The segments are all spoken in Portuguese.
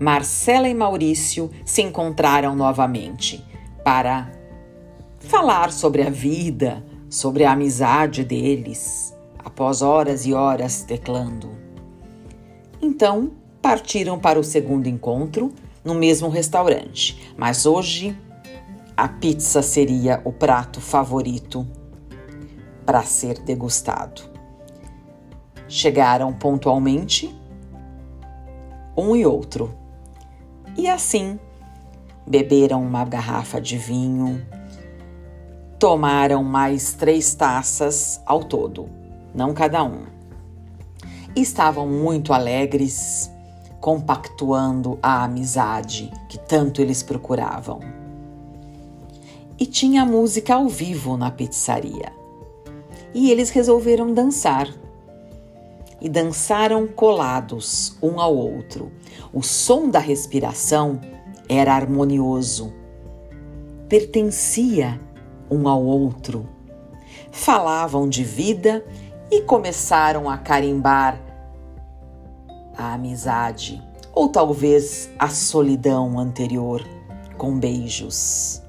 Marcela e Maurício se encontraram novamente para falar sobre a vida, sobre a amizade deles, após horas e horas teclando. Então, partiram para o segundo encontro no mesmo restaurante, mas hoje a pizza seria o prato favorito para ser degustado. Chegaram pontualmente um e outro e assim beberam uma garrafa de vinho, tomaram mais três taças ao todo, não cada um. Estavam muito alegres, compactuando a amizade que tanto eles procuravam. E tinha música ao vivo na pizzaria. E eles resolveram dançar e dançaram colados um ao outro. O som da respiração era harmonioso, pertencia um ao outro. Falavam de vida e começaram a carimbar a amizade ou talvez a solidão anterior com beijos.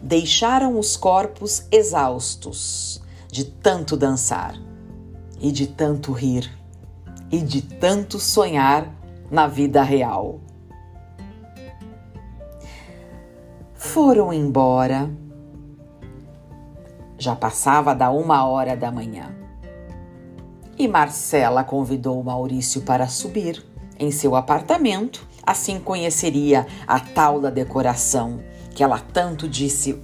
Deixaram os corpos exaustos de tanto dançar e de tanto rir e de tanto sonhar na vida real. Foram embora. Já passava da uma hora da manhã. E Marcela convidou Maurício para subir em seu apartamento, assim conheceria a tal da decoração que ela tanto disse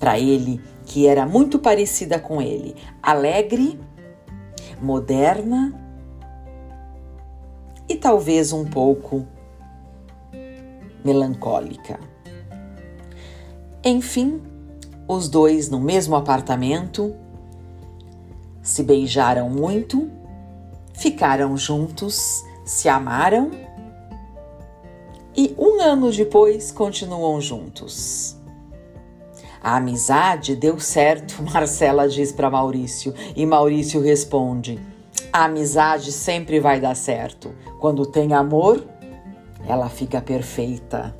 para ele que era muito parecida com ele, alegre moderna e talvez um pouco melancólica. Enfim, os dois no mesmo apartamento se beijaram muito, ficaram juntos, se amaram e um ano depois continuam juntos. A amizade deu certo, Marcela diz para Maurício, e Maurício responde: A amizade sempre vai dar certo. Quando tem amor, ela fica perfeita.